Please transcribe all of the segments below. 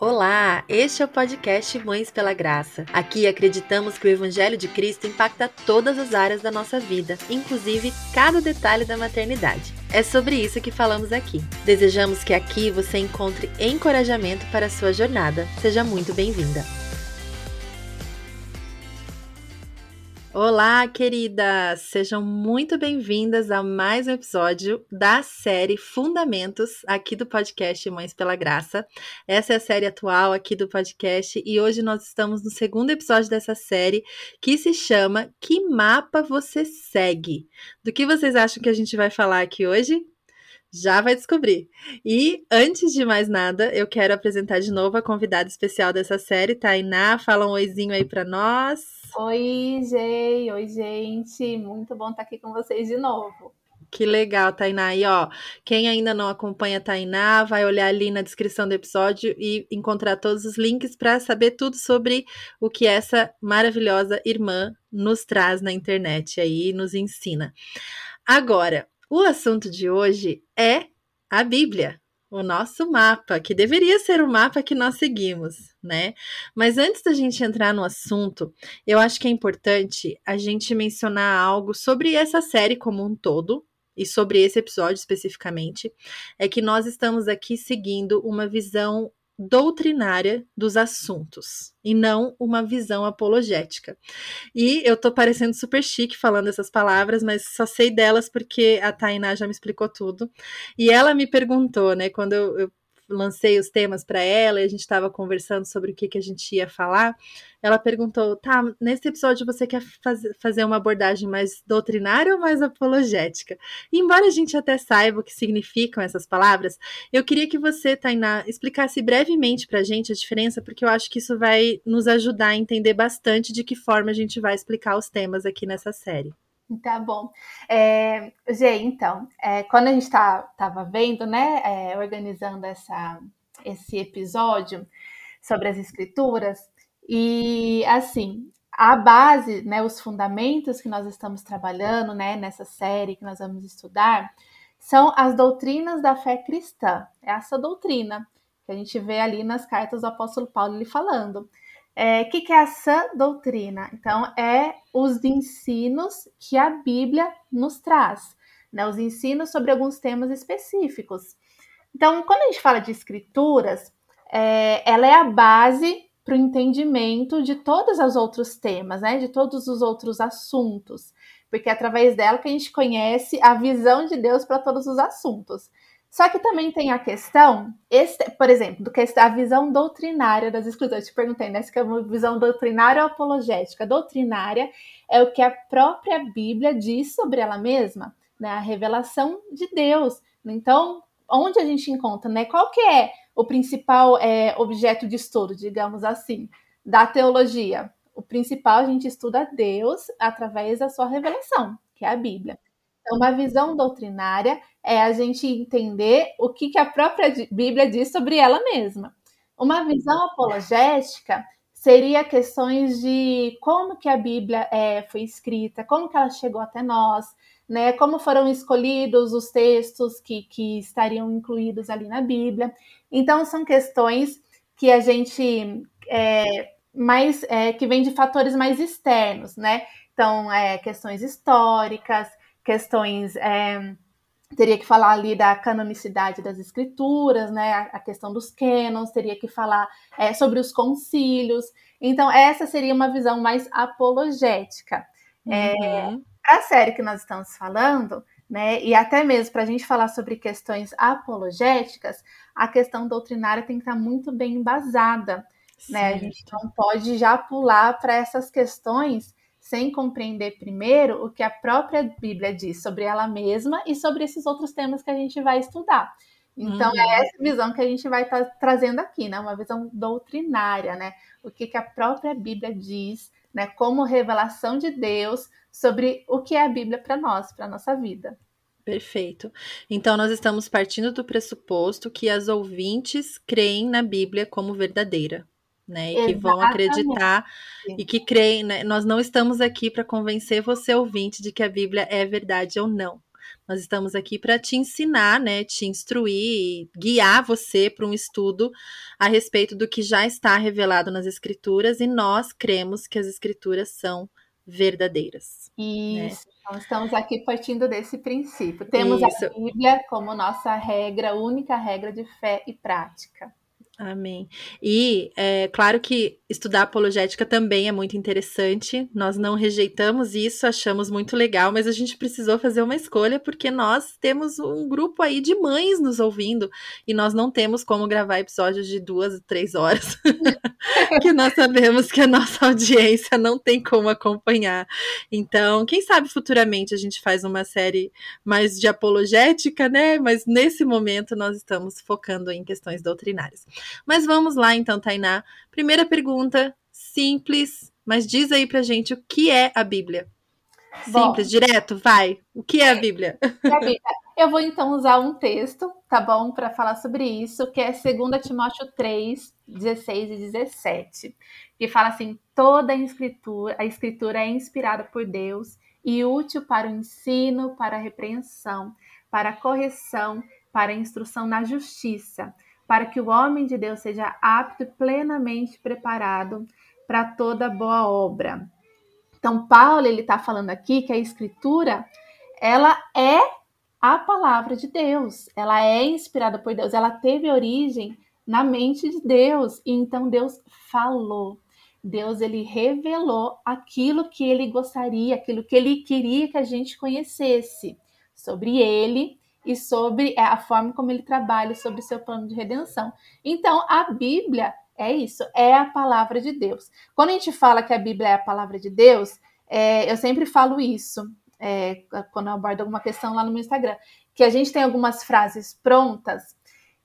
Olá, este é o podcast Mães pela Graça. Aqui acreditamos que o Evangelho de Cristo impacta todas as áreas da nossa vida, inclusive cada detalhe da maternidade. É sobre isso que falamos aqui. Desejamos que aqui você encontre encorajamento para a sua jornada. Seja muito bem-vinda. Olá, queridas! Sejam muito bem-vindas a mais um episódio da série Fundamentos aqui do podcast Mães pela Graça. Essa é a série atual aqui do podcast e hoje nós estamos no segundo episódio dessa série que se chama Que Mapa Você Segue? Do que vocês acham que a gente vai falar aqui hoje? Já vai descobrir. E antes de mais nada, eu quero apresentar de novo a convidada especial dessa série, Tainá. Fala um oizinho aí para nós. Oi, Gei. Oi, gente. Muito bom estar aqui com vocês de novo. Que legal, Tainá. E ó, quem ainda não acompanha a Tainá, vai olhar ali na descrição do episódio e encontrar todos os links para saber tudo sobre o que essa maravilhosa irmã nos traz na internet aí, nos ensina. Agora, o assunto de hoje é a Bíblia, o nosso mapa, que deveria ser o mapa que nós seguimos, né? Mas antes da gente entrar no assunto, eu acho que é importante a gente mencionar algo sobre essa série como um todo, e sobre esse episódio especificamente, é que nós estamos aqui seguindo uma visão doutrinária dos assuntos e não uma visão apologética. E eu tô parecendo super chique falando essas palavras, mas só sei delas porque a Tainá já me explicou tudo. E ela me perguntou, né, quando eu, eu lancei os temas para ela e a gente estava conversando sobre o que, que a gente ia falar, ela perguntou: tá, nesse episódio você quer faz, fazer uma abordagem mais doutrinária ou mais apologética? E embora a gente até saiba o que significam essas palavras, eu queria que você, Tainá, explicasse brevemente para a gente a diferença, porque eu acho que isso vai nos ajudar a entender bastante de que forma a gente vai explicar os temas aqui nessa série. Tá bom. É, Gê, então, é, quando a gente tá, vendo, né, é, organizando essa, esse episódio sobre as escrituras, e assim, a base, né, os fundamentos que nós estamos trabalhando, né, nessa série que nós vamos estudar, são as doutrinas da fé cristã. É essa doutrina que a gente vê ali nas cartas do apóstolo Paulo ele falando. O é, que, que é a sã doutrina? Então, é os ensinos que a Bíblia nos traz, né? os ensinos sobre alguns temas específicos. Então, quando a gente fala de escrituras, é, ela é a base para o entendimento de todos os outros temas, né? de todos os outros assuntos, porque é através dela que a gente conhece a visão de Deus para todos os assuntos. Só que também tem a questão, por exemplo, do que a visão doutrinária das escrituras. Eu te perguntei, né? Se é uma visão doutrinária ou apologética. Doutrinária é o que a própria Bíblia diz sobre ela mesma, né? A revelação de Deus. Então, onde a gente encontra, né? Qual que é o principal é, objeto de estudo, digamos assim, da teologia? O principal a gente estuda Deus através da sua revelação, que é a Bíblia. Então, uma visão doutrinária é a gente entender o que, que a própria Bíblia diz sobre ela mesma. Uma visão apologética seria questões de como que a Bíblia é, foi escrita, como que ela chegou até nós, né? Como foram escolhidos os textos que, que estariam incluídos ali na Bíblia. Então são questões que a gente é, mais é, que vem de fatores mais externos, né? Então é, questões históricas, questões. É, teria que falar ali da canonicidade das escrituras, né? A, questão dos canons, teria que falar é, sobre os concílios. Então, essa seria uma visão mais apologética. É, uhum. É, para a série que nós estamos falando, né, e até mesmo para a gente falar sobre questões apologéticas, a questão doutrinária tem que estar muito bem embasada. Né? A gente não pode já pular para essas questões sem compreender primeiro o que a própria Bíblia diz sobre ela mesma e sobre esses outros temas que a gente vai estudar. Então, é uhum. é essa visão que a gente vai estar tá trazendo aqui, né? Uma visão doutrinária, né? O que, que a própria Bíblia diz, né? Como revelação de Deus sobre o que é a Bíblia para nós, para a nossa vida. Perfeito. Então, nós estamos partindo do pressuposto que as ouvintes creem na Bíblia como verdadeira né? E Exatamente. que vão acreditar Sim. e que creem, né? Nós não estamos aqui para convencer você, ouvinte, de que a Bíblia é verdade ou não. Nós estamos aqui para te ensinar, né, te instruir, guiar você para um estudo a respeito do que já está revelado nas escrituras e nós cremos que as escrituras são verdadeiras. Né? Isso. Né? Então, estamos aqui partindo desse princípio. Temos Isso. a Bíblia como nossa regra, única regra de fé e prática. Amém. E é claro que estudar apologética também é muito interessante. Nós não rejeitamos isso, achamos muito legal, mas a gente precisou fazer uma escolha porque nós temos um grupo aí de mães nos ouvindo e nós não temos como gravar episódios de duas, três horas, que nós sabemos que a nossa audiência não tem como acompanhar. Então, quem sabe futuramente a gente faz uma série mais de apologética, né? Mas nesse momento nós estamos focando em questões doutrinárias. Mas vamos lá então, Tainá. Primeira pergunta, simples, mas diz aí pra gente o que é a Bíblia. Simples, Bom, direto, vai. O que é a Bíblia? Eu vou então usar um texto, tá bom, para falar sobre isso, que é 2 Timóteo 3, 16 e 17, que fala assim: toda a escritura, a escritura é inspirada por Deus e útil para o ensino, para a repreensão, para a correção, para a instrução na justiça, para que o homem de Deus seja apto e plenamente preparado para toda boa obra. Então, Paulo ele está falando aqui que a Escritura ela é a palavra de Deus, ela é inspirada por Deus, ela teve origem na mente de Deus e então Deus falou. Deus ele revelou aquilo que ele gostaria, aquilo que ele queria que a gente conhecesse sobre ele e sobre é, a forma como ele trabalha sobre o seu plano de redenção. Então, a Bíblia é isso, é a palavra de Deus. Quando a gente fala que a Bíblia é a palavra de Deus, é, eu sempre falo isso, é, quando eu abordo alguma questão lá no meu Instagram, que a gente tem algumas frases prontas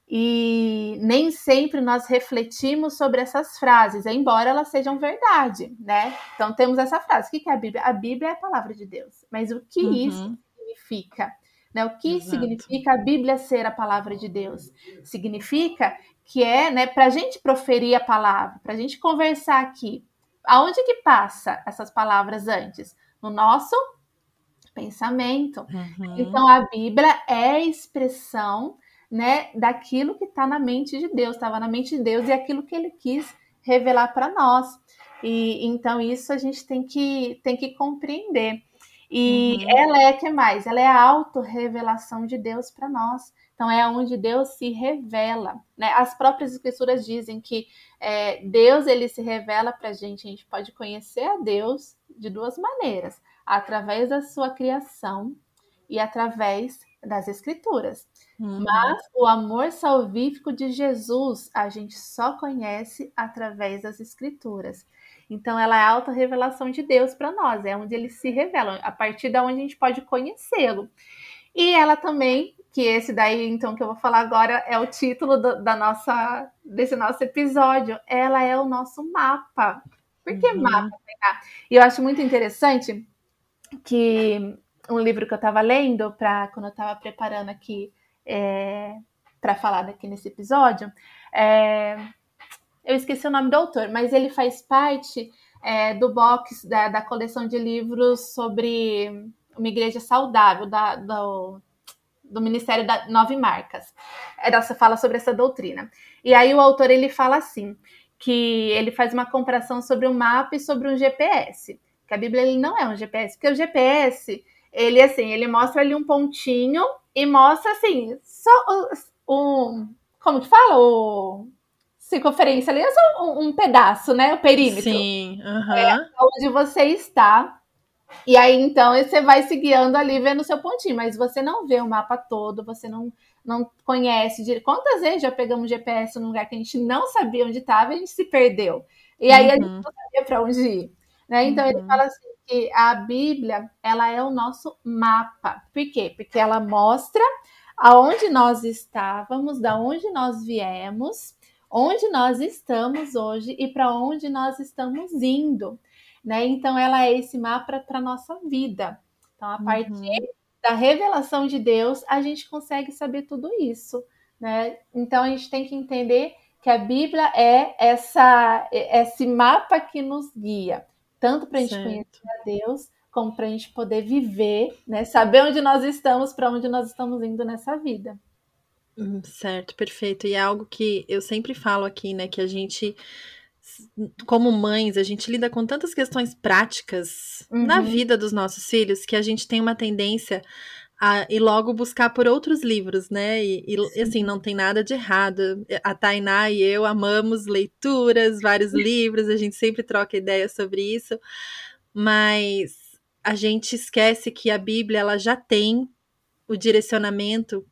e nem sempre nós refletimos sobre essas frases, embora elas sejam verdade, né? Então temos essa frase. O que é a Bíblia? A Bíblia é a palavra de Deus. Mas o que uhum. isso significa? Né? O que Exato. significa a Bíblia ser a palavra de Deus? Significa que é né, para a gente proferir a palavra, para a gente conversar aqui. Aonde que passa essas palavras antes? No nosso pensamento. Uhum. Então a Bíblia é a expressão né, daquilo que está na mente de Deus, estava na mente de Deus e aquilo que ele quis revelar para nós. E então isso a gente tem que, tem que compreender. E uhum. ela é que mais? Ela é a autorrevelação de Deus para nós. Então é onde Deus se revela. Né? As próprias escrituras dizem que é, Deus ele se revela para a gente. A gente pode conhecer a Deus de duas maneiras: através da sua criação e através das escrituras. Uhum. Mas o amor salvífico de Jesus a gente só conhece através das escrituras. Então, ela é a alta revelação de Deus para nós, é onde ele se revela, a partir da onde a gente pode conhecê-lo. E ela também, que esse daí, então, que eu vou falar agora, é o título do, da nossa, desse nosso episódio. Ela é o nosso mapa. Por que uhum. mapa? E eu acho muito interessante que um livro que eu estava lendo para quando eu estava preparando aqui é, para falar daqui nesse episódio, é, eu esqueci o nome do autor, mas ele faz parte é, do box da, da, coleção de livros sobre uma igreja saudável da, do, do Ministério da Nove Marcas. Ela fala sobre essa doutrina. E aí o autor ele fala assim que ele faz uma comparação sobre um mapa e sobre um GPS. Que a Bíblia ele não é um GPS, porque o GPS ele assim ele mostra ali um pontinho e mostra assim só um como que fala o circunferência ali é só um, um pedaço, né? O perímetro. Sim. Uhum. É onde você está. E aí, então, você vai se guiando ali, vendo o seu pontinho, mas você não vê o mapa todo, você não, não conhece. Quantas vezes já pegamos GPS num lugar que a gente não sabia onde estava e a gente se perdeu? E aí uhum. a gente uhum. não sabia para onde ir. Né? Então, uhum. ele fala assim que a Bíblia, ela é o nosso mapa. Por quê? Porque ela mostra aonde nós estávamos, da onde nós viemos, onde nós estamos hoje e para onde nós estamos indo, né? Então ela é esse mapa para a nossa vida. Então a partir uhum. da revelação de Deus a gente consegue saber tudo isso, né? Então a gente tem que entender que a Bíblia é essa esse mapa que nos guia, tanto para a gente conhecer a Deus como para a gente poder viver, né? Saber onde nós estamos, para onde nós estamos indo nessa vida. Hum, certo, perfeito. E é algo que eu sempre falo aqui, né? Que a gente, como mães, a gente lida com tantas questões práticas uhum. na vida dos nossos filhos que a gente tem uma tendência a, e logo buscar por outros livros, né? E, e, assim, não tem nada de errado. A Tainá e eu amamos leituras, vários livros, a gente sempre troca ideias sobre isso, mas a gente esquece que a Bíblia ela já tem o direcionamento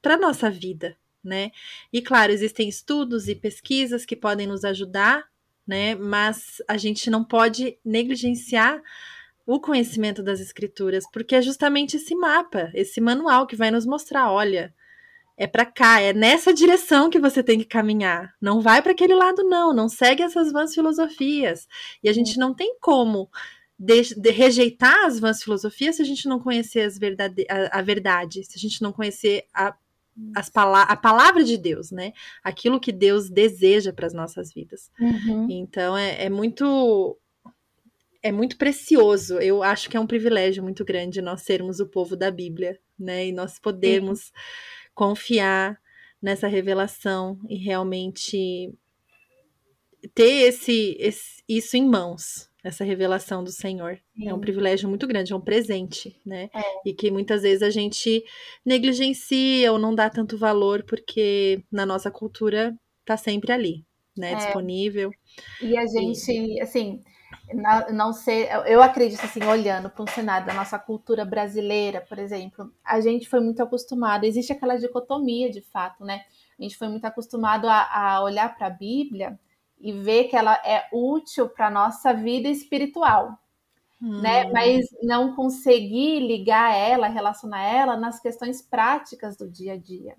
para a nossa vida, né? E claro, existem estudos e pesquisas que podem nos ajudar, né? Mas a gente não pode negligenciar o conhecimento das escrituras, porque é justamente esse mapa, esse manual que vai nos mostrar, olha, é para cá, é nessa direção que você tem que caminhar. Não vai para aquele lado não, não segue essas vãs filosofias. E a gente não tem como de, de rejeitar as vãs filosofias se a gente não conhecer as verdade, a, a verdade, se a gente não conhecer a, as pala a palavra de Deus, né? Aquilo que Deus deseja para as nossas vidas. Uhum. Então é, é muito é muito precioso. Eu acho que é um privilégio muito grande nós sermos o povo da Bíblia, né? E nós podemos Sim. confiar nessa revelação e realmente ter esse, esse, isso em mãos, essa revelação do Senhor. Sim. É um privilégio muito grande, é um presente, né? É. E que muitas vezes a gente negligencia ou não dá tanto valor porque na nossa cultura tá sempre ali, né? É. Disponível. E a gente, e... assim, não, não sei, eu acredito assim, olhando para um cenário da nossa cultura brasileira, por exemplo, a gente foi muito acostumado, existe aquela dicotomia de fato, né? A gente foi muito acostumado a, a olhar para a Bíblia e ver que ela é útil para a nossa vida espiritual, hum. né? Mas não conseguir ligar ela, relacionar ela nas questões práticas do dia a dia.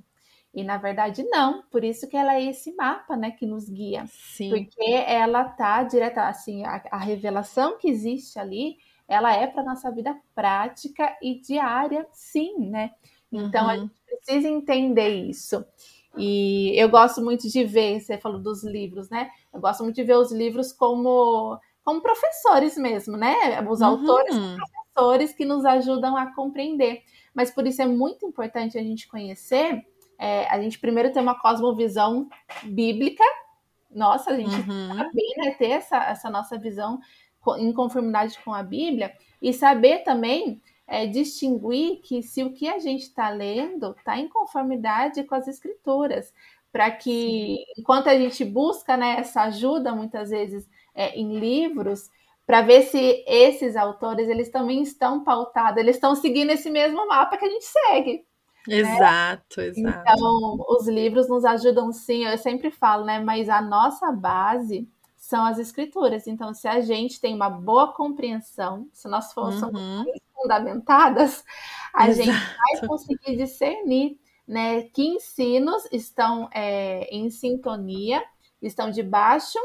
E na verdade não, por isso que ela é esse mapa, né, que nos guia. Sim. Porque ela tá direta, assim, a, a revelação que existe ali, ela é para nossa vida prática e diária, sim, né? Então uhum. a gente precisa entender isso. E eu gosto muito de ver, você falou dos livros, né? Eu gosto muito de ver os livros como como professores mesmo, né? Os uhum. autores professores que nos ajudam a compreender. Mas por isso é muito importante a gente conhecer é, a gente primeiro tem uma cosmovisão bíblica. Nossa, a gente uhum. saber né, ter essa, essa nossa visão em conformidade com a Bíblia e saber também é, distinguir que se o que a gente está lendo está em conformidade com as escrituras, para que enquanto a gente busca né, essa ajuda muitas vezes é, em livros, para ver se esses autores eles também estão pautados, eles estão seguindo esse mesmo mapa que a gente segue. Exato, né? exato. Então, os livros nos ajudam sim, eu sempre falo, né? Mas a nossa base são as escrituras. Então, se a gente tem uma boa compreensão, se nós formos uhum. fundamentadas, a exato. gente vai conseguir discernir né, que ensinos estão é, em sintonia, estão debaixo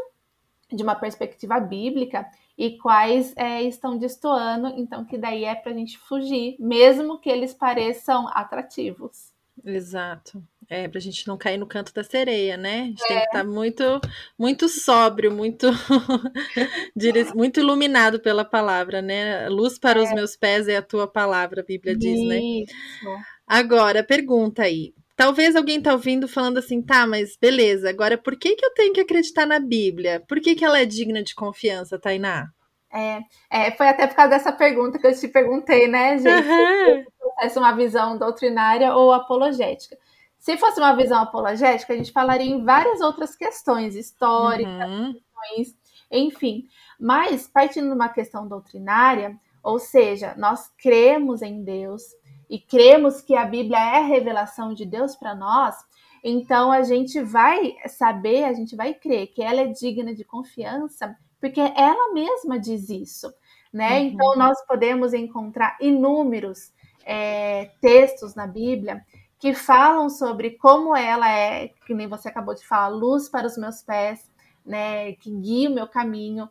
de uma perspectiva bíblica e quais é, estão destoando, então que daí é para a gente fugir, mesmo que eles pareçam atrativos. Exato. É, para a gente não cair no canto da sereia, né? A gente é. tem que estar tá muito, muito sóbrio, muito, muito iluminado pela palavra, né? Luz para é. os meus pés é a tua palavra, a Bíblia diz, né? Isso. né? Agora, pergunta aí. Talvez alguém tá ouvindo falando assim, tá, mas beleza, agora por que, que eu tenho que acreditar na Bíblia? Por que, que ela é digna de confiança, Tainá? É, é, foi até por causa dessa pergunta que eu te perguntei, né, gente? Uhum. Se fosse uma visão doutrinária ou apologética. Se fosse uma visão apologética, a gente falaria em várias outras questões históricas, uhum. questões, enfim. Mas, partindo de uma questão doutrinária, ou seja, nós cremos em Deus, e cremos que a Bíblia é a revelação de Deus para nós, então a gente vai saber, a gente vai crer que ela é digna de confiança, porque ela mesma diz isso, né? Uhum. Então nós podemos encontrar inúmeros é, textos na Bíblia que falam sobre como ela é, que nem você acabou de falar, luz para os meus pés, né? Que guia o meu caminho,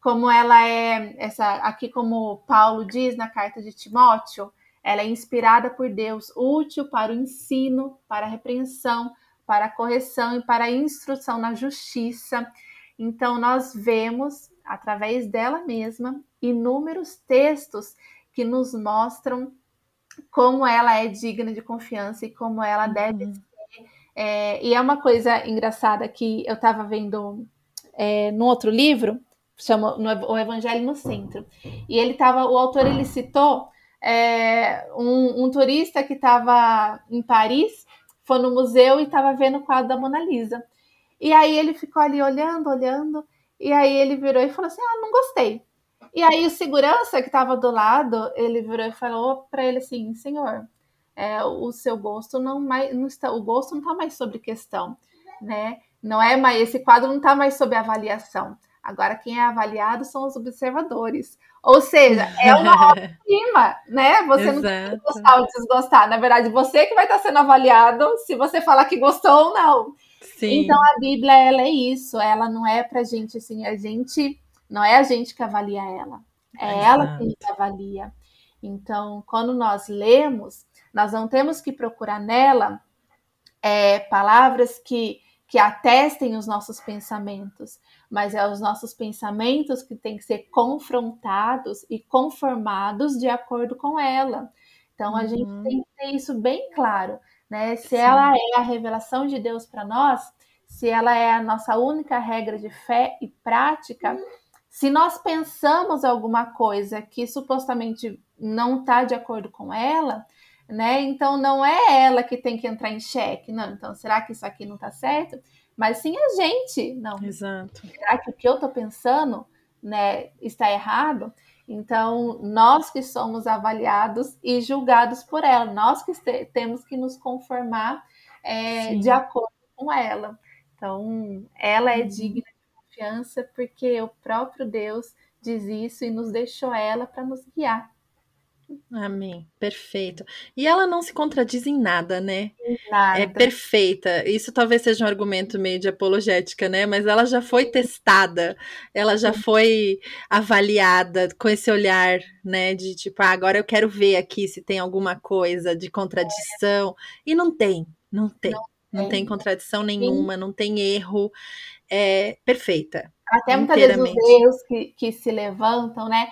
como ela é essa aqui como Paulo diz na carta de Timóteo, ela é inspirada por Deus, útil para o ensino, para a repreensão, para a correção e para a instrução na justiça. Então, nós vemos, através dela mesma, inúmeros textos que nos mostram como ela é digna de confiança e como ela uhum. deve ser. É, e é uma coisa engraçada que eu estava vendo é, no outro livro, chama O Evangelho no Centro. E ele estava, o autor ele citou é, um, um, turista que estava em Paris, foi no museu e estava vendo o quadro da Mona Lisa. E aí ele ficou ali olhando, olhando, e aí ele virou e falou assim: Ah, não gostei. E aí o segurança que estava do lado, ele virou e falou para ele assim: Senhor, é, o seu gosto não mais, não está, o gosto não está mais sobre questão, né? Não é mais esse quadro não está mais sob avaliação. Agora quem é avaliado são os observadores. Ou seja, é uma obra-prima, né? Você Exato. não tem que gostar ou desgostar. Na verdade, você que vai estar sendo avaliado se você falar que gostou ou não. Sim. Então a Bíblia ela é isso, ela não é pra gente assim, a gente não é a gente que avalia ela, é Exato. ela que avalia. Então, quando nós lemos, nós não temos que procurar nela é, palavras que que atestem os nossos pensamentos, mas é os nossos pensamentos que têm que ser confrontados e conformados de acordo com ela. Então a uhum. gente tem que ter isso bem claro, né? Se Sim. ela é a revelação de Deus para nós, se ela é a nossa única regra de fé e prática, se nós pensamos alguma coisa que supostamente não está de acordo com ela, né? Então não é ela que tem que entrar em xeque, não. Então será que isso aqui não está certo? Mas sim a gente, não. Exato. Será que o que eu estou pensando, né, está errado? Então nós que somos avaliados e julgados por ela, nós que temos que nos conformar é, de acordo com ela. Então ela é uhum. digna de confiança porque o próprio Deus diz isso e nos deixou ela para nos guiar. Amém. Perfeito. E ela não se contradiz em nada, né? Nada. É perfeita. Isso talvez seja um argumento meio de apologética, né? Mas ela já foi testada, ela já foi avaliada com esse olhar, né? De tipo, ah, agora eu quero ver aqui se tem alguma coisa de contradição. E não tem, não tem. Não, não tem contradição nenhuma, Sim. não tem erro. É perfeita. Até muitas vezes os erros que, que se levantam, né?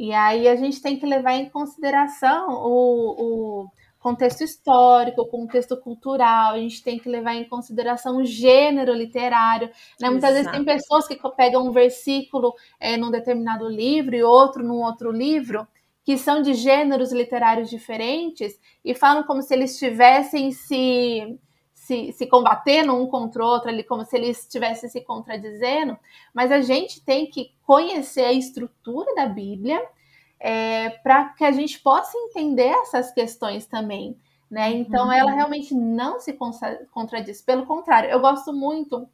E aí a gente tem que levar em consideração o, o contexto histórico, o contexto cultural, a gente tem que levar em consideração o gênero literário. Né? Muitas vezes tem pessoas que pegam um versículo é, num determinado livro e outro num outro livro, que são de gêneros literários diferentes, e falam como se eles estivessem se se, se combatendo um contra o outro ali, como se eles estivessem se contradizendo, mas a gente tem que conhecer a estrutura da Bíblia é, para que a gente possa entender essas questões também. Né? Então, uhum. ela realmente não se contradiz, pelo contrário, eu gosto muito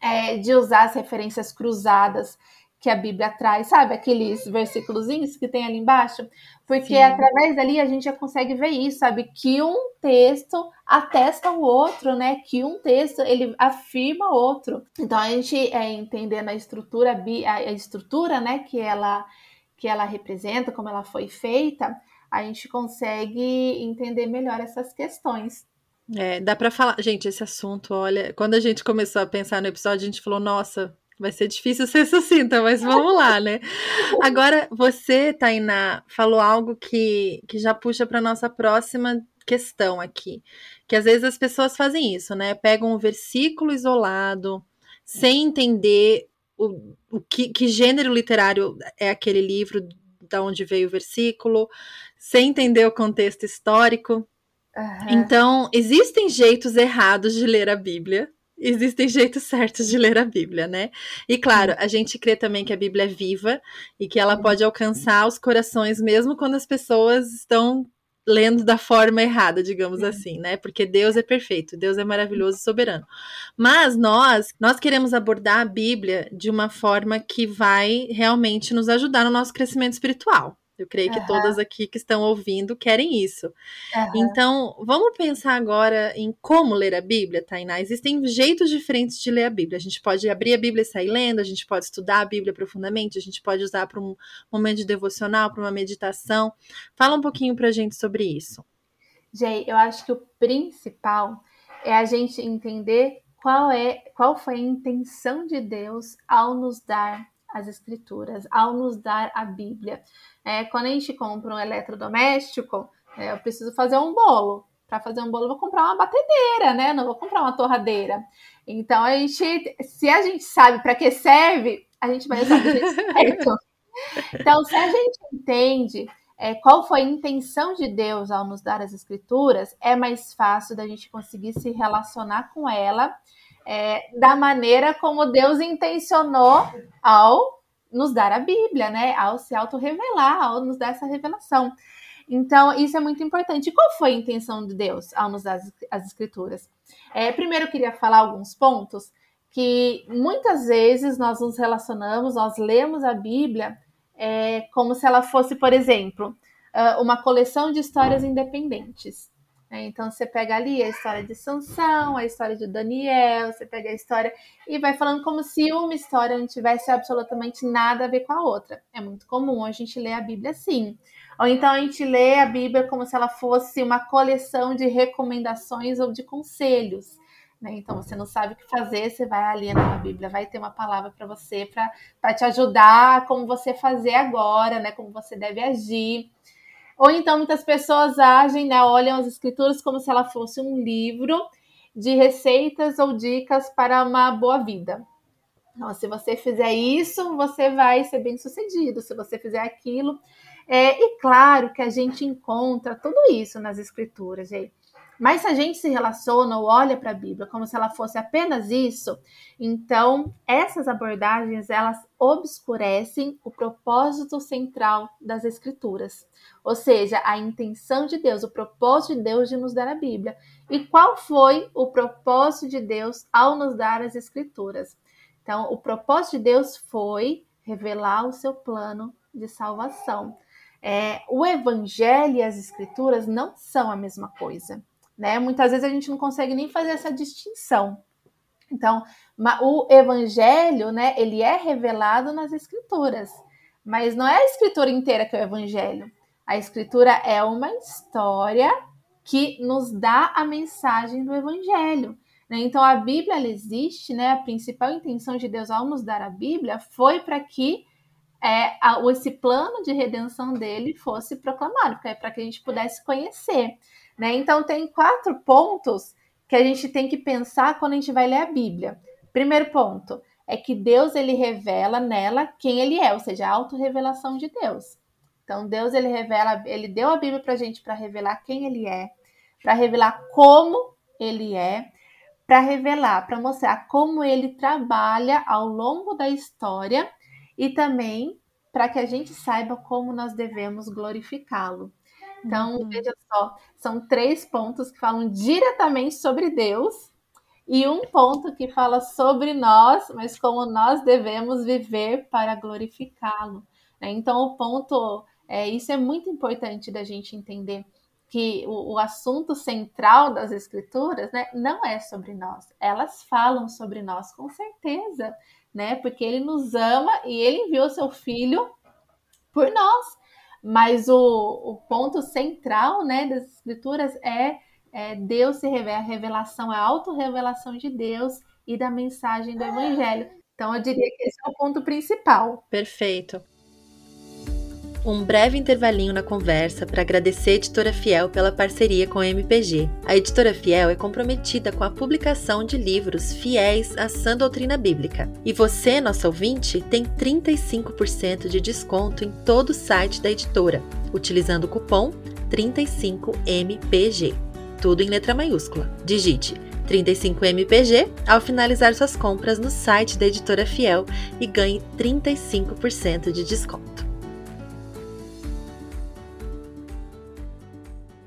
é, de usar as referências cruzadas que a Bíblia traz, sabe? Aqueles versículos que tem ali embaixo. Porque Sim. através dali a gente já consegue ver isso, sabe? Que um texto atesta o outro, né? Que um texto ele afirma o outro. Então a gente é, entendendo a estrutura, a estrutura, né? Que ela, que ela representa, como ela foi feita, a gente consegue entender melhor essas questões. É, dá para falar, gente, esse assunto, olha, quando a gente começou a pensar no episódio, a gente falou, nossa, Vai ser difícil ser sucinta, mas vamos lá, né? Agora, você, Tainá, falou algo que, que já puxa para nossa próxima questão aqui. Que às vezes as pessoas fazem isso, né? Pegam um versículo isolado, sem entender o, o que, que gênero literário é aquele livro, da onde veio o versículo, sem entender o contexto histórico. Uhum. Então, existem jeitos errados de ler a Bíblia existem jeitos certos de ler a Bíblia, né? E claro, a gente crê também que a Bíblia é viva e que ela pode alcançar os corações mesmo quando as pessoas estão lendo da forma errada, digamos assim, né? Porque Deus é perfeito, Deus é maravilhoso e soberano. Mas nós, nós queremos abordar a Bíblia de uma forma que vai realmente nos ajudar no nosso crescimento espiritual. Eu creio que uhum. todas aqui que estão ouvindo querem isso. Uhum. Então, vamos pensar agora em como ler a Bíblia, Tainá. Existem jeitos diferentes de ler a Bíblia. A gente pode abrir a Bíblia e sair lendo, a gente pode estudar a Bíblia profundamente, a gente pode usar para um momento de devocional, para uma meditação. Fala um pouquinho para a gente sobre isso. Jay, eu acho que o principal é a gente entender qual é, qual foi a intenção de Deus ao nos dar as escrituras, ao nos dar a Bíblia. É, quando a gente compra um eletrodoméstico, é, eu preciso fazer um bolo. Para fazer um bolo, eu vou comprar uma batedeira, né? Não vou comprar uma torradeira. Então, a gente, se a gente sabe para que serve, a gente vai usar do jeito certo. Então, se a gente entende é, qual foi a intenção de Deus ao nos dar as escrituras, é mais fácil da gente conseguir se relacionar com ela é, da maneira como Deus intencionou ao nos dar a Bíblia, né? Ao se auto-revelar, ao nos dar essa revelação. Então, isso é muito importante. Qual foi a intenção de Deus ao nos dar as, as escrituras? É, primeiro, eu queria falar alguns pontos que muitas vezes nós nos relacionamos, nós lemos a Bíblia é, como se ela fosse, por exemplo, ah, uma coleção de histórias independentes. Né? Então você pega ali a história de Sansão, a história de Daniel, você pega a história e vai falando como se uma história não tivesse absolutamente nada a ver com a outra. É muito comum a gente ler a Bíblia assim. Ou então a gente lê a Bíblia como se ela fosse uma coleção de recomendações ou de conselhos. Né? Então você não sabe o que fazer, você vai ali na Bíblia, vai ter uma palavra para você para te ajudar como você fazer agora, né? Como você deve agir. Ou então muitas pessoas agem, né? Olham as escrituras como se ela fosse um livro de receitas ou dicas para uma boa vida. Então, se você fizer isso, você vai ser bem sucedido. Se você fizer aquilo. É, e claro que a gente encontra tudo isso nas escrituras, gente. Mas se a gente se relaciona ou olha para a Bíblia como se ela fosse apenas isso, então essas abordagens elas obscurecem o propósito central das escrituras, ou seja, a intenção de Deus, o propósito de Deus de nos dar a Bíblia. E qual foi o propósito de Deus ao nos dar as escrituras? Então, o propósito de Deus foi revelar o seu plano de salvação. É, o Evangelho e as Escrituras não são a mesma coisa né? Muitas vezes a gente não consegue nem fazer essa distinção. Então, o evangelho, né, ele é revelado nas escrituras, mas não é a escritura inteira que é o evangelho. A escritura é uma história que nos dá a mensagem do evangelho. Né? Então, a Bíblia existe, né? A principal intenção de Deus ao nos dar a Bíblia foi para que é, esse plano de redenção dele fosse proclamado, para que a gente pudesse conhecer. Né? Então, tem quatro pontos que a gente tem que pensar quando a gente vai ler a Bíblia. Primeiro ponto é que Deus ele revela nela quem ele é, ou seja, a autorrevelação de Deus. Então, Deus ele revela, ele deu a Bíblia para a gente para revelar quem ele é, para revelar como ele é, para revelar, para mostrar como ele trabalha ao longo da história e também para que a gente saiba como nós devemos glorificá-lo. Então, uhum. veja só, são três pontos que falam diretamente sobre Deus e um ponto que fala sobre nós, mas como nós devemos viver para glorificá-lo. Né? Então, o ponto, é, isso é muito importante da gente entender que o, o, assunto central das escrituras, né, não é sobre nós. Elas falam sobre nós com certeza, né? Porque ele nos ama e ele enviou seu filho por nós. Mas o, o ponto central né, das escrituras é, é Deus se revela, a revelação, a autorrevelação de Deus e da mensagem do Evangelho. Então, eu diria que esse é o ponto principal. Perfeito um breve intervalinho na conversa para agradecer a Editora Fiel pela parceria com a MPG. A Editora Fiel é comprometida com a publicação de livros fiéis à sã doutrina bíblica. E você, nosso ouvinte, tem 35% de desconto em todo o site da editora, utilizando o cupom 35MPG. Tudo em letra maiúscula. Digite 35MPG ao finalizar suas compras no site da Editora Fiel e ganhe 35% de desconto.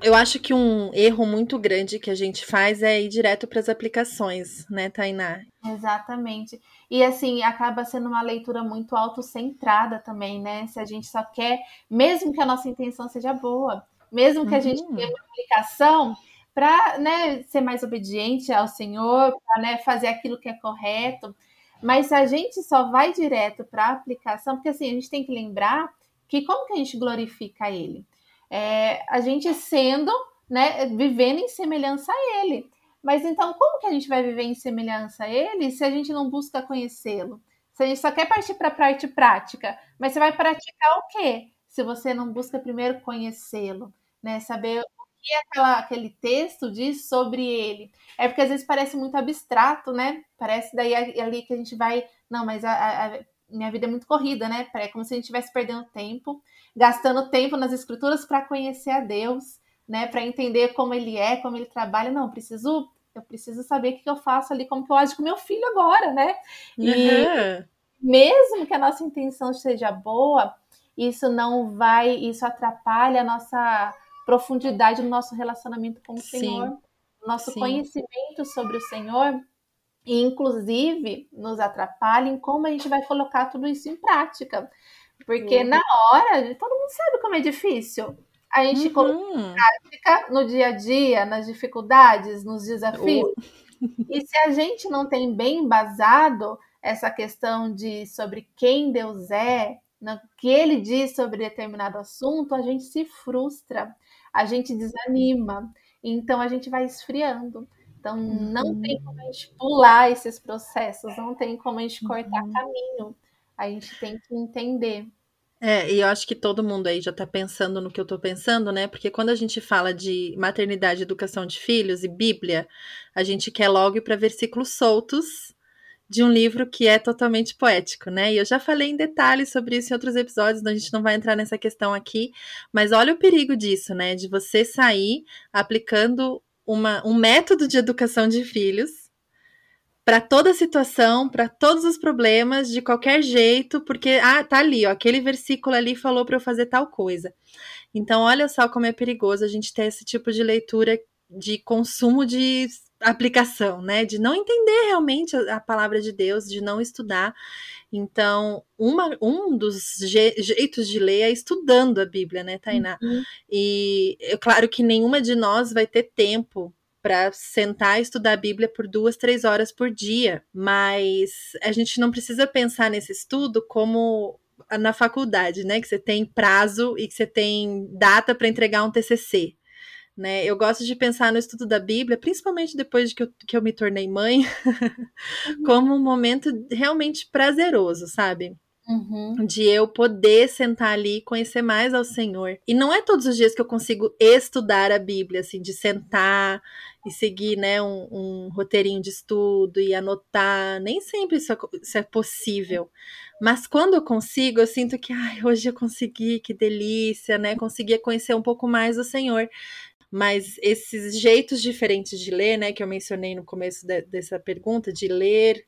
Eu acho que um erro muito grande que a gente faz é ir direto para as aplicações, né, Tainá? Exatamente. E assim, acaba sendo uma leitura muito autocentrada também, né? Se a gente só quer, mesmo que a nossa intenção seja boa, mesmo que a gente uhum. tenha uma aplicação para né, ser mais obediente ao Senhor, para né, fazer aquilo que é correto. Mas se a gente só vai direto para a aplicação, porque assim, a gente tem que lembrar que como que a gente glorifica Ele? É, a gente sendo, né, vivendo em semelhança a Ele. Mas então, como que a gente vai viver em semelhança a Ele se a gente não busca conhecê-lo? Se a gente só quer partir para a parte prática, mas você vai praticar o quê? Se você não busca primeiro conhecê-lo, né? Saber o que aquela, aquele texto diz sobre ele. É porque às vezes parece muito abstrato, né? Parece daí ali que a gente vai. Não, mas a, a minha vida é muito corrida, né? É como se a gente estivesse perdendo tempo, gastando tempo nas escrituras para conhecer a Deus, né? Para entender como ele é, como ele trabalha. Não, preciso, eu preciso saber o que eu faço ali, como que eu ajo com meu filho agora, né? E uhum. mesmo que a nossa intenção seja boa, isso não vai, isso atrapalha a nossa profundidade no nosso relacionamento com o Sim. Senhor, nosso Sim. conhecimento sobre o Senhor e inclusive nos atrapalha em como a gente vai colocar tudo isso em prática. Porque uhum. na hora, todo mundo sabe como é difícil. A gente uhum. coloca em prática no dia a dia, nas dificuldades, nos desafios. Uhum. E se a gente não tem bem embasado essa questão de sobre quem Deus é, no que ele diz sobre determinado assunto, a gente se frustra, a gente desanima, então a gente vai esfriando. Então, não tem como a gente pular esses processos, não tem como a gente cortar uhum. caminho. A gente tem que entender. É, e eu acho que todo mundo aí já tá pensando no que eu tô pensando, né? Porque quando a gente fala de maternidade educação de filhos e Bíblia, a gente quer logo ir para versículos soltos de um livro que é totalmente poético, né? E eu já falei em detalhes sobre isso em outros episódios, então a gente não vai entrar nessa questão aqui, mas olha o perigo disso, né? De você sair aplicando uma, um método de educação de filhos para toda situação, para todos os problemas, de qualquer jeito, porque ah, tá ali, ó, aquele versículo ali falou para eu fazer tal coisa. Então, olha só como é perigoso a gente ter esse tipo de leitura de consumo de aplicação, né? De não entender realmente a, a palavra de Deus, de não estudar. Então, uma, um dos je jeitos de ler é estudando a Bíblia, né, Tainá? Uhum. E é claro que nenhuma de nós vai ter tempo para sentar e estudar a Bíblia por duas, três horas por dia, mas a gente não precisa pensar nesse estudo como na faculdade, né? Que você tem prazo e que você tem data para entregar um TCC. Né? Eu gosto de pensar no estudo da Bíblia, principalmente depois de que eu, que eu me tornei mãe, uhum. como um momento realmente prazeroso, sabe? Uhum. De eu poder sentar ali e conhecer mais ao Senhor. E não é todos os dias que eu consigo estudar a Bíblia, assim, de sentar e seguir, né, um, um roteirinho de estudo e anotar. Nem sempre isso é, isso é possível. Mas quando eu consigo, eu sinto que, ai, hoje eu consegui, que delícia, né? Consegui conhecer um pouco mais o Senhor. Mas esses jeitos diferentes de ler, né, que eu mencionei no começo de, dessa pergunta, de ler,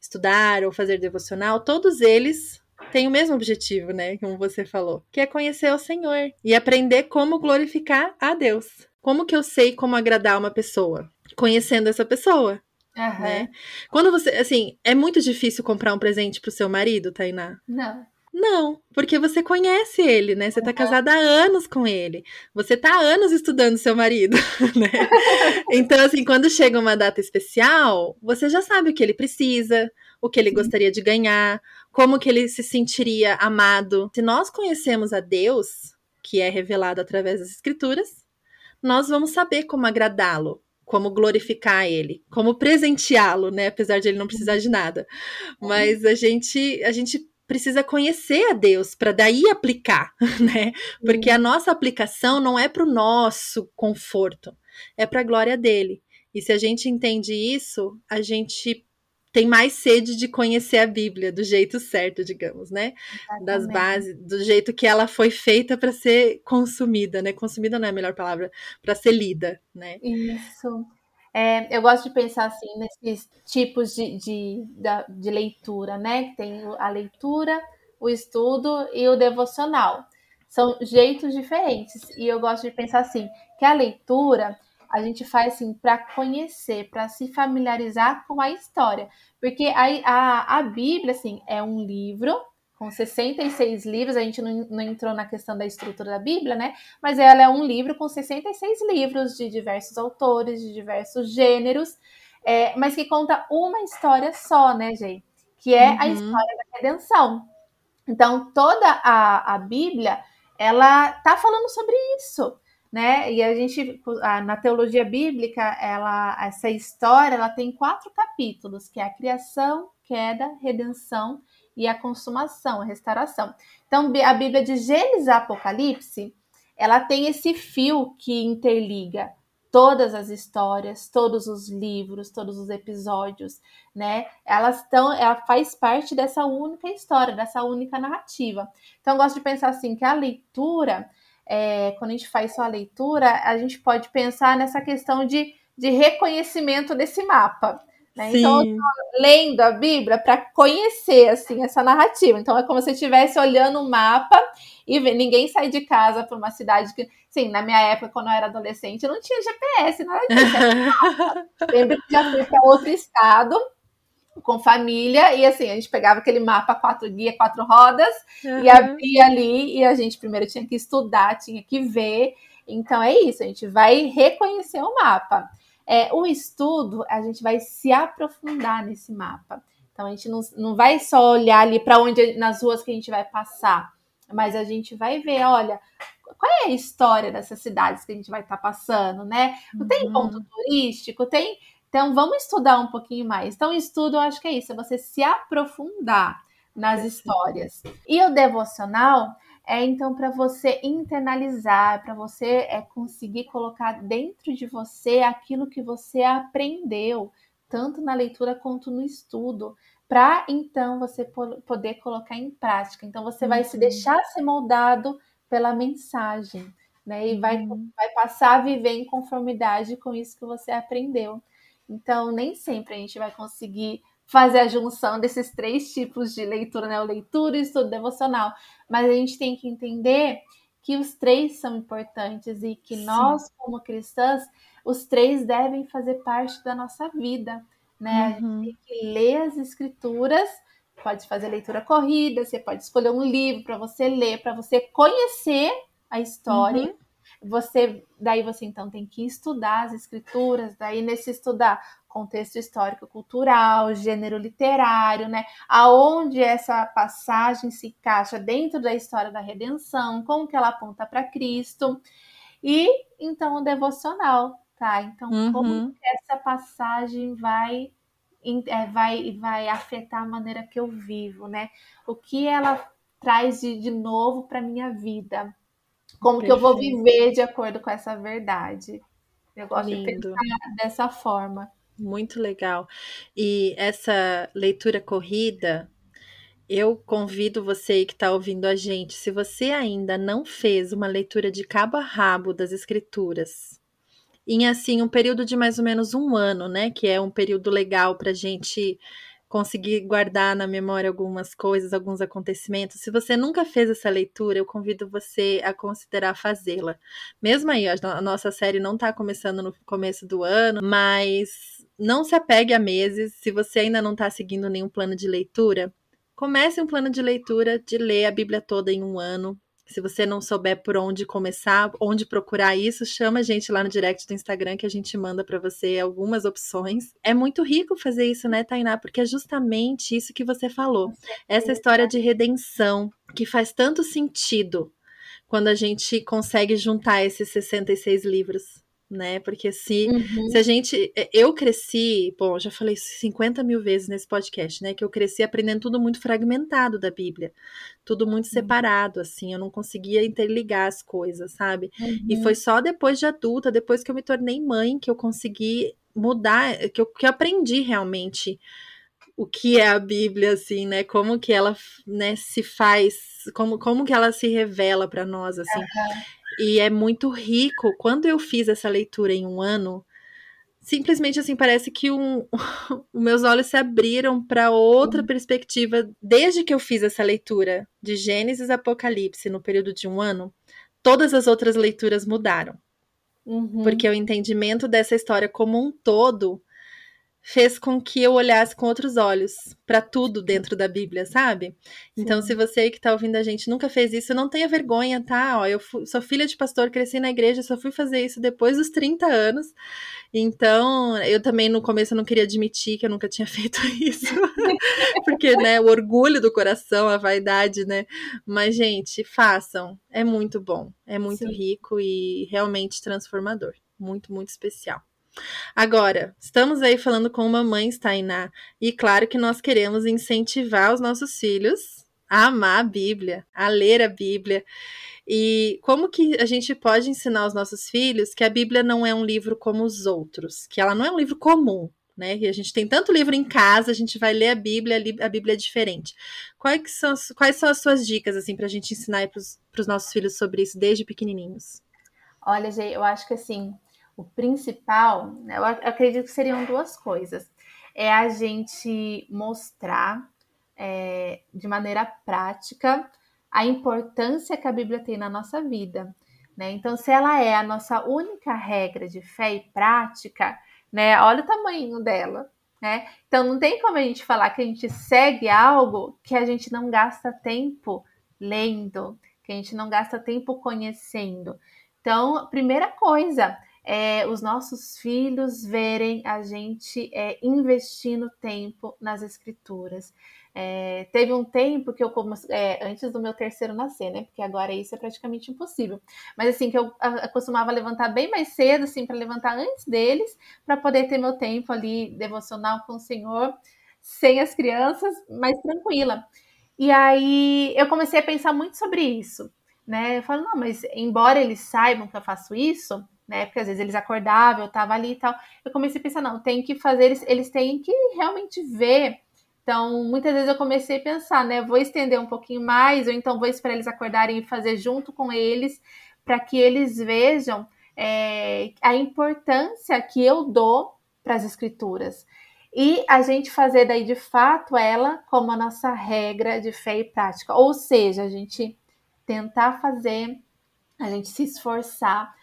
estudar ou fazer devocional, todos eles têm o mesmo objetivo, né, como você falou, que é conhecer o Senhor e aprender como glorificar a Deus. Como que eu sei como agradar uma pessoa? Conhecendo essa pessoa. Uhum. Né? Quando você, assim, é muito difícil comprar um presente pro seu marido, Tainá? Não. Não, porque você conhece ele, né? Você tá casada há anos com ele. Você tá há anos estudando seu marido, né? Então, assim, quando chega uma data especial, você já sabe o que ele precisa, o que ele gostaria de ganhar, como que ele se sentiria amado. Se nós conhecemos a Deus, que é revelado através das escrituras, nós vamos saber como agradá-lo, como glorificar ele, como presenteá-lo, né? Apesar de ele não precisar de nada. Mas a gente, a gente precisa conhecer a Deus para daí aplicar, né? Porque a nossa aplicação não é para o nosso conforto, é para a glória dele. E se a gente entende isso, a gente tem mais sede de conhecer a Bíblia do jeito certo, digamos, né? Exatamente. Das bases, do jeito que ela foi feita para ser consumida, né? Consumida não é a melhor palavra, para ser lida, né? Isso. É, eu gosto de pensar assim nesses tipos de, de, de leitura, né? Tem a leitura, o estudo e o devocional. São jeitos diferentes. E eu gosto de pensar assim, que a leitura a gente faz assim para conhecer, para se familiarizar com a história. Porque a, a, a Bíblia, assim, é um livro com 66 livros, a gente não, não, entrou na questão da estrutura da Bíblia, né? Mas ela é um livro com 66 livros de diversos autores, de diversos gêneros, é, mas que conta uma história só, né, gente? Que é uhum. a história da redenção. Então, toda a, a Bíblia, ela tá falando sobre isso, né? E a gente, na teologia bíblica, ela, essa história, ela tem quatro capítulos, que é a criação, queda, redenção e a consumação, a restauração. Então, a Bíblia de Gênesis a Apocalipse, ela tem esse fio que interliga todas as histórias, todos os livros, todos os episódios, né? Elas estão, ela faz parte dessa única história, dessa única narrativa. Então, eu gosto de pensar assim que a leitura, é, quando a gente faz só a leitura, a gente pode pensar nessa questão de, de reconhecimento desse mapa. Né? Então, eu tô lendo a Bíblia para conhecer assim essa narrativa. Então, é como se eu estivesse olhando o mapa e ninguém sai de casa para uma cidade que, sim, na minha época, quando eu era adolescente, não tinha GPS, nada disso. Lembro que já fui para outro estado com família e assim, a gente pegava aquele mapa quatro guia, quatro rodas uhum. e abria ali e a gente primeiro tinha que estudar, tinha que ver. Então é isso, a gente vai reconhecer o mapa. É, o estudo, a gente vai se aprofundar nesse mapa. Então a gente não, não vai só olhar ali para onde nas ruas que a gente vai passar, mas a gente vai ver, olha, qual é a história dessas cidades que a gente vai estar tá passando, né? Não tem uhum. ponto turístico, tem. Então vamos estudar um pouquinho mais. Então, estudo, eu acho que é isso, é você se aprofundar nas histórias. E o devocional é então para você internalizar, para você é, conseguir colocar dentro de você aquilo que você aprendeu, tanto na leitura quanto no estudo, para então você poder colocar em prática. Então você uhum. vai se uhum. deixar ser moldado pela mensagem, né? E vai, uhum. vai passar a viver em conformidade com isso que você aprendeu. Então, nem sempre a gente vai conseguir fazer a junção desses três tipos de leitura, né? O leitura e estudo devocional. Mas a gente tem que entender que os três são importantes e que Sim. nós, como cristãs, os três devem fazer parte da nossa vida, né? Uhum. A gente tem que ler as escrituras, pode fazer leitura corrida, você pode escolher um livro para você ler, para você conhecer a história. Uhum. Você, daí você então tem que estudar as escrituras, daí nesse estudar contexto histórico cultural, gênero literário, né? Aonde essa passagem se encaixa dentro da história da redenção, como que ela aponta para Cristo. E então o devocional, tá? Então, uhum. como que essa passagem vai é, vai vai afetar a maneira que eu vivo, né? O que ela traz de, de novo para minha vida? Como Perfeito. que eu vou viver de acordo com essa verdade? Eu gosto Lindo. de pensar dessa forma. Muito legal. E essa leitura corrida, eu convido você que está ouvindo a gente, se você ainda não fez uma leitura de cabo a rabo das escrituras, em assim um período de mais ou menos um ano, né? Que é um período legal para a gente conseguir guardar na memória algumas coisas, alguns acontecimentos. Se você nunca fez essa leitura, eu convido você a considerar fazê-la. Mesmo aí, a nossa série não está começando no começo do ano, mas não se apegue a meses. Se você ainda não está seguindo nenhum plano de leitura, comece um plano de leitura de ler a Bíblia toda em um ano. Se você não souber por onde começar, onde procurar isso, chama a gente lá no direct do Instagram que a gente manda para você algumas opções. É muito rico fazer isso, né, Tainá? Porque é justamente isso que você falou. Essa história de redenção que faz tanto sentido quando a gente consegue juntar esses 66 livros né? Porque se, uhum. se a gente. Eu cresci, bom, já falei 50 mil vezes nesse podcast, né? Que eu cresci aprendendo tudo muito fragmentado da Bíblia, tudo muito uhum. separado, assim, eu não conseguia interligar as coisas, sabe? Uhum. E foi só depois de adulta, depois que eu me tornei mãe, que eu consegui mudar, que eu, que eu aprendi realmente o que é a Bíblia, assim, né? Como que ela né, se faz, como, como que ela se revela para nós, assim. Uhum. E é muito rico. Quando eu fiz essa leitura em um ano, simplesmente assim, parece que um, meus olhos se abriram para outra uhum. perspectiva. Desde que eu fiz essa leitura de Gênesis Apocalipse no período de um ano, todas as outras leituras mudaram. Uhum. Porque o entendimento dessa história como um todo fez com que eu olhasse com outros olhos para tudo dentro da Bíblia, sabe? Então, Sim. se você que está ouvindo a gente nunca fez isso, não tenha vergonha, tá? Ó, eu sou filha de pastor, cresci na igreja, só fui fazer isso depois dos 30 anos. Então, eu também no começo não queria admitir que eu nunca tinha feito isso. Porque, né, o orgulho do coração, a vaidade, né? Mas, gente, façam. É muito bom, é muito Sim. rico e realmente transformador. Muito, muito especial. Agora, estamos aí falando com mamãe Tainá, e claro que nós queremos incentivar os nossos filhos a amar a Bíblia, a ler a Bíblia. E como que a gente pode ensinar aos nossos filhos que a Bíblia não é um livro como os outros, que ela não é um livro comum, né? Que a gente tem tanto livro em casa, a gente vai ler a Bíblia, a Bíblia é diferente. Quais são, as, quais são as suas dicas, assim, para a gente ensinar para os nossos filhos sobre isso desde pequenininhos? Olha, Jay, eu acho que assim, o principal, né, eu acredito que seriam duas coisas. É a gente mostrar é, de maneira prática a importância que a Bíblia tem na nossa vida. Né? Então, se ela é a nossa única regra de fé e prática, né? Olha o tamanho dela, né? Então não tem como a gente falar que a gente segue algo que a gente não gasta tempo lendo, que a gente não gasta tempo conhecendo. Então, primeira coisa, é, os nossos filhos verem a gente é, investindo tempo nas escrituras. É, teve um tempo que eu, é, antes do meu terceiro nascer, né? Porque agora isso é praticamente impossível. Mas assim, que eu costumava levantar bem mais cedo, assim, para levantar antes deles, para poder ter meu tempo ali devocional com o Senhor, sem as crianças, mais tranquila. E aí eu comecei a pensar muito sobre isso, né? Eu falo, não, mas embora eles saibam que eu faço isso, né? Porque às vezes eles acordavam, eu tava ali e tal. Eu comecei a pensar, não, tem que fazer, eles, eles têm que realmente ver. Então, muitas vezes eu comecei a pensar, né? Vou estender um pouquinho mais, ou então vou esperar eles acordarem e fazer junto com eles, para que eles vejam é, a importância que eu dou para as escrituras. E a gente fazer daí de fato ela como a nossa regra de fé e prática. Ou seja, a gente tentar fazer, a gente se esforçar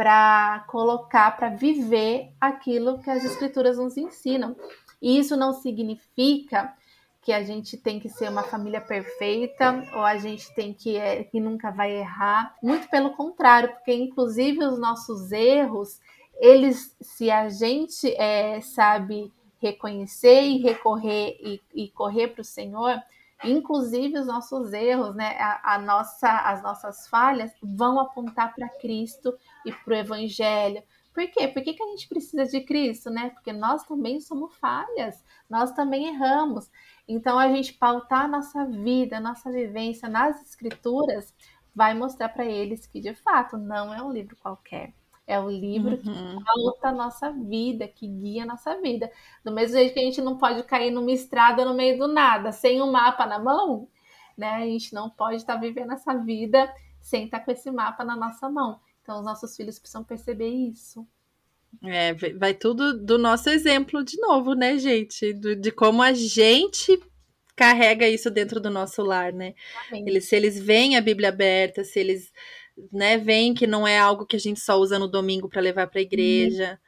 para colocar, para viver aquilo que as escrituras nos ensinam. E isso não significa que a gente tem que ser uma família perfeita ou a gente tem que é, que nunca vai errar. Muito pelo contrário, porque inclusive os nossos erros, eles, se a gente é, sabe reconhecer e recorrer e, e correr para o Senhor, inclusive os nossos erros, né, a, a nossa, as nossas falhas vão apontar para Cristo e para o Evangelho. Por quê? Por que, que a gente precisa de Cristo, né? Porque nós também somos falhas, nós também erramos. Então, a gente pautar a nossa vida, a nossa vivência nas Escrituras vai mostrar para eles que, de fato, não é um livro qualquer. É o livro uhum. que pauta a nossa vida, que guia a nossa vida. Do mesmo jeito que a gente não pode cair numa estrada no meio do nada, sem um mapa na mão, né? A gente não pode estar tá vivendo essa vida sem estar tá com esse mapa na nossa mão. Então, os nossos filhos precisam perceber isso. É, vai tudo do nosso exemplo de novo, né, gente? Do, de como a gente carrega isso dentro do nosso lar, né? Eles, se eles veem a Bíblia aberta, se eles né, veem que não é algo que a gente só usa no domingo para levar para a igreja, uhum.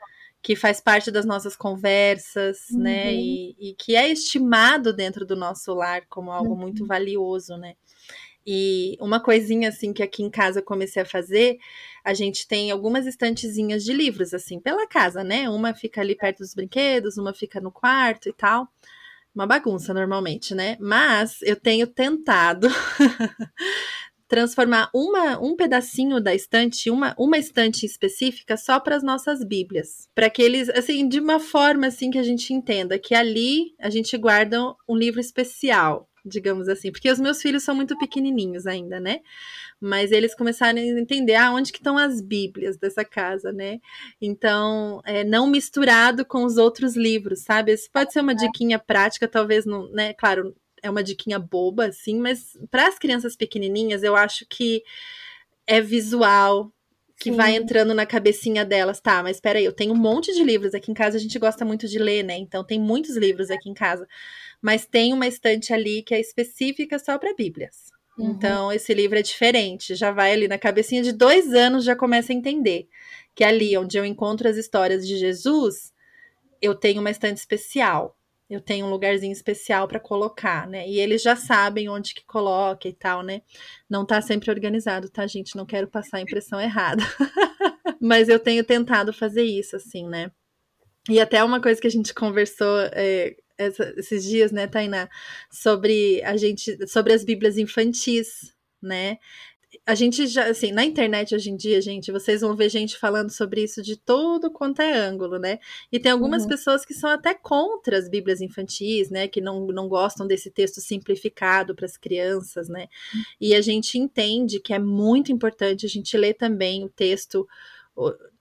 que faz parte das nossas conversas, né, uhum. né? E, e, que é estimado dentro do nosso lar como algo uhum. muito valioso, né? E uma coisinha assim que aqui em casa eu comecei a fazer, a gente tem algumas estantezinhas de livros assim pela casa, né? Uma fica ali perto dos brinquedos, uma fica no quarto e tal. Uma bagunça normalmente, né? Mas eu tenho tentado transformar uma, um pedacinho da estante, uma, uma estante específica só para as nossas Bíblias, para que eles, assim, de uma forma assim que a gente entenda que ali a gente guarda um livro especial, digamos assim, porque os meus filhos são muito pequenininhos ainda, né? Mas eles começaram a entender ah, onde que estão as Bíblias dessa casa, né? Então, é, não misturado com os outros livros, sabe? Isso pode ser uma diquinha prática, talvez, não, né? Claro, é uma diquinha boba, assim, mas para as crianças pequenininhas, eu acho que é visual, que Sim. vai entrando na cabecinha delas, tá, mas espera aí, eu tenho um monte de livros aqui em casa, a gente gosta muito de ler, né? Então tem muitos livros aqui em casa mas tem uma estante ali que é específica só para Bíblias. Uhum. Então, esse livro é diferente, já vai ali na cabecinha de dois anos, já começa a entender que ali onde eu encontro as histórias de Jesus, eu tenho uma estante especial, eu tenho um lugarzinho especial para colocar, né? E eles já sabem onde que coloca e tal, né? Não tá sempre organizado, tá, gente? Não quero passar a impressão errada. Mas eu tenho tentado fazer isso, assim, né? E até uma coisa que a gente conversou é, essa, esses dias, né, Tainá, sobre a gente, sobre as Bíblias infantis, né? A gente já, assim, na internet hoje em dia, gente, vocês vão ver gente falando sobre isso de todo quanto é ângulo, né? E tem algumas uhum. pessoas que são até contra as Bíblias infantis, né? Que não, não gostam desse texto simplificado para as crianças, né? E a gente entende que é muito importante a gente ler também o texto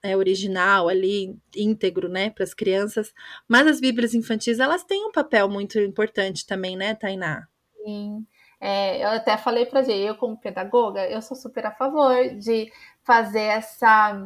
é, original ali, íntegro, né, para as crianças. Mas as Bíblias infantis, elas têm um papel muito importante também, né, Tainá? Sim. É, eu até falei para Jay, eu como pedagoga, eu sou super a favor de fazer essa,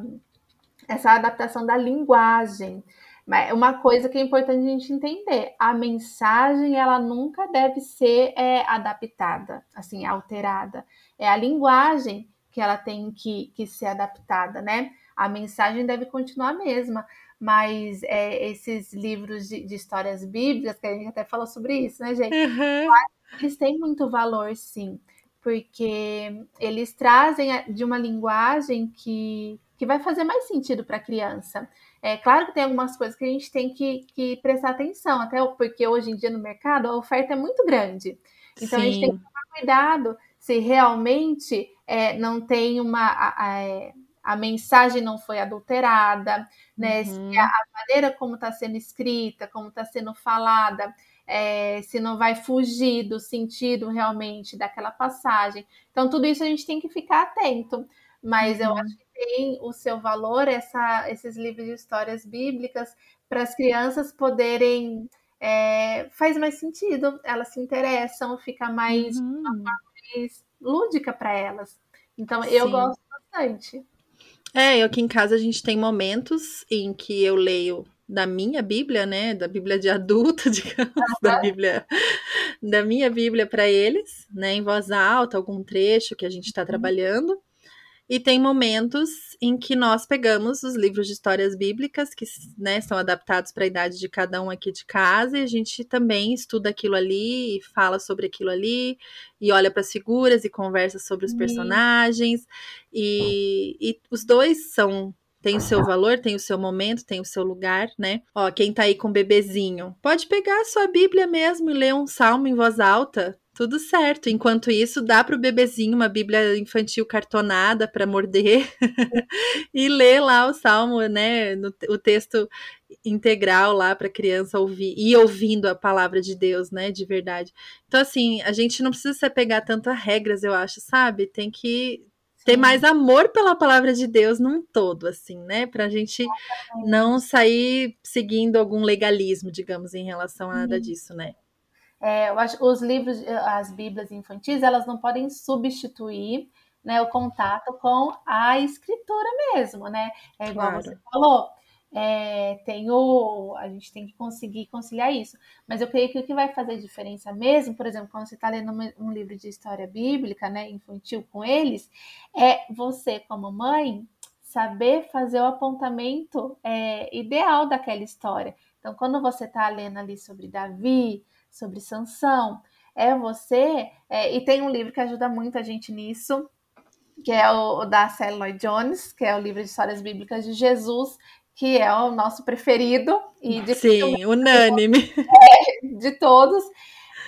essa adaptação da linguagem. Mas uma coisa que é importante a gente entender, a mensagem ela nunca deve ser é, adaptada, assim, alterada. É a linguagem que ela tem que, que ser adaptada, né? A mensagem deve continuar a mesma, mas é, esses livros de, de, histórias bíblicas, que a gente até falou sobre isso, né, gente? Uhum eles têm muito valor, sim, porque eles trazem de uma linguagem que, que vai fazer mais sentido para a criança. É claro que tem algumas coisas que a gente tem que, que prestar atenção, até porque hoje em dia no mercado a oferta é muito grande. Então Sim. a gente tem que tomar cuidado se realmente é, não tem uma. A, a, é, a, mensagem não foi adulterada, né? Uhum. Se a, a maneira como está sendo escrita, como está sendo falada, é, se não vai fugir do sentido realmente daquela passagem. Então, tudo isso a gente tem que ficar atento. Mas uhum. eu acho que tem o seu valor essa, esses livros de histórias bíblicas para as crianças poderem. É, faz mais sentido, elas se interessam, fica mais, uhum. mais lúdica para elas. Então, eu Sim. gosto bastante. É, eu aqui em casa a gente tem momentos em que eu leio da minha Bíblia, né, da Bíblia de adulto, digamos, uhum. da Bíblia, da minha Bíblia para eles, né, em voz alta, algum trecho que a gente está uhum. trabalhando. E tem momentos em que nós pegamos os livros de histórias bíblicas, que né, são adaptados para a idade de cada um aqui de casa, e a gente também estuda aquilo ali, e fala sobre aquilo ali, e olha para as figuras e conversa sobre os personagens. E, e os dois são tem o seu valor, tem o seu momento, tem o seu lugar, né? Ó, quem tá aí com bebezinho, pode pegar a sua Bíblia mesmo e ler um salmo em voz alta. Tudo certo. Enquanto isso, dá para o bebezinho uma Bíblia infantil cartonada para morder e ler lá o salmo, né? No, o texto integral lá para a criança ouvir e ouvindo a palavra de Deus, né? De verdade. Então, assim, a gente não precisa se apegar tanto a regras, eu acho, sabe? Tem que ter mais amor pela palavra de Deus num todo, assim, né? Para a gente não sair seguindo algum legalismo, digamos, em relação a nada disso, né? É, os livros, as Bíblias infantis, elas não podem substituir né, o contato com a escritura mesmo, né? É igual claro. você falou é, tem o, a gente tem que conseguir conciliar isso. Mas eu creio que o que vai fazer diferença mesmo, por exemplo, quando você está lendo um livro de história bíblica, né, infantil com eles, é você, como mãe, saber fazer o apontamento é, ideal daquela história. Então, quando você está lendo ali sobre Davi, sobre Sansão, é você, é, e tem um livro que ajuda muito a gente nisso, que é o, o da Sally Lloyd Jones, que é o livro de histórias bíblicas de Jesus, que é o nosso preferido e de Sim, unânime. É, de todos,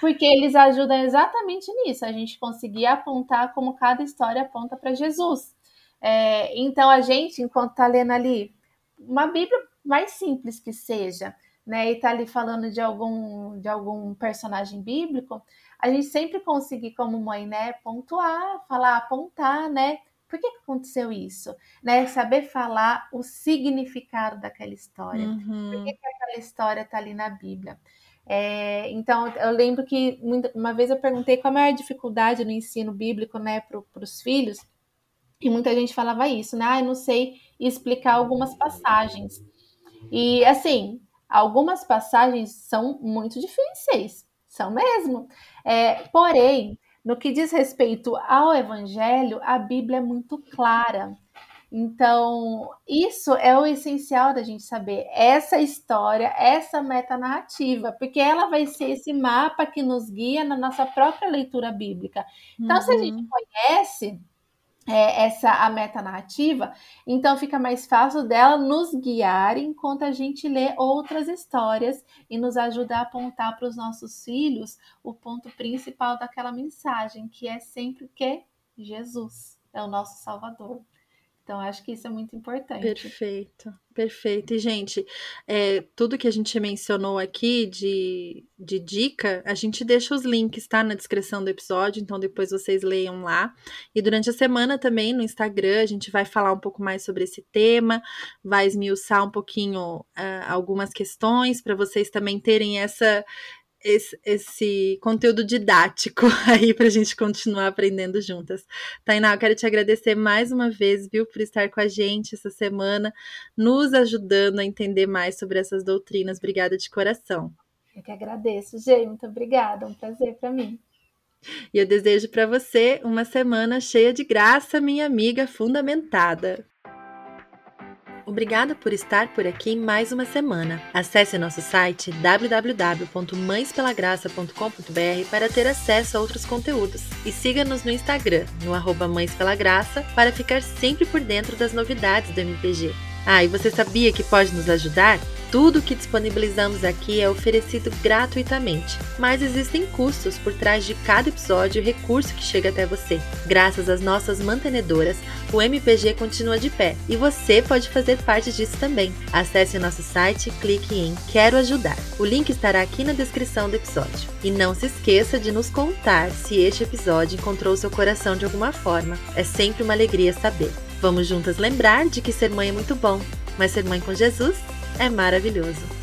porque eles ajudam exatamente nisso, a gente conseguir apontar como cada história aponta para Jesus. É, então a gente, enquanto está lendo ali uma Bíblia mais simples que seja, né, e está ali falando de algum de algum personagem bíblico, a gente sempre conseguir como mãe, né, pontuar, falar, apontar, né, por que, aconteceu isso? Né? Saber falar o significado daquela história. Uhum. Por que, que aquela história está ali na Bíblia? É, então, eu lembro que uma vez eu perguntei qual a maior dificuldade no ensino bíblico né, para os filhos, e muita gente falava isso, né? Ah, eu não sei explicar algumas passagens. E, assim, algumas passagens são muito difíceis, são mesmo. É, porém, no que diz respeito ao Evangelho, a Bíblia é muito clara. Então, isso é o essencial da gente saber. Essa história, essa metanarrativa, porque ela vai ser esse mapa que nos guia na nossa própria leitura bíblica. Então, uhum. se a gente uhum. conhece é, essa a metanarrativa, então fica mais fácil dela nos guiar enquanto a gente lê outras histórias e nos ajuda a apontar para os nossos filhos o ponto principal daquela mensagem, que é sempre o que? Jesus. é o nosso Salvador. Então, acho que isso é muito importante. Perfeito, perfeito. E, gente, é, tudo que a gente mencionou aqui de, de dica, a gente deixa os links, tá? Na descrição do episódio, então depois vocês leiam lá. E durante a semana também no Instagram, a gente vai falar um pouco mais sobre esse tema, vai esmiuçar um pouquinho uh, algumas questões para vocês também terem essa esse, esse conteúdo didático aí para a gente continuar aprendendo juntas. Tainá, eu quero te agradecer mais uma vez, viu, por estar com a gente essa semana, nos ajudando a entender mais sobre essas doutrinas. Obrigada de coração. Eu que agradeço, Gê, muito obrigada, um prazer para mim. E eu desejo para você uma semana cheia de graça, minha amiga fundamentada. Obrigada por estar por aqui mais uma semana. Acesse nosso site www.mãespelagraça.com.br para ter acesso a outros conteúdos. E siga-nos no Instagram, no arroba Mães Pela Graça, para ficar sempre por dentro das novidades do MPG. Ah, e você sabia que pode nos ajudar? Tudo que disponibilizamos aqui é oferecido gratuitamente, mas existem custos por trás de cada episódio e recurso que chega até você. Graças às nossas mantenedoras, o MPG continua de pé e você pode fazer parte disso também. Acesse o nosso site e clique em Quero Ajudar. O link estará aqui na descrição do episódio. E não se esqueça de nos contar se este episódio encontrou seu coração de alguma forma. É sempre uma alegria saber. Vamos juntas lembrar de que ser mãe é muito bom, mas ser mãe com Jesus é maravilhoso.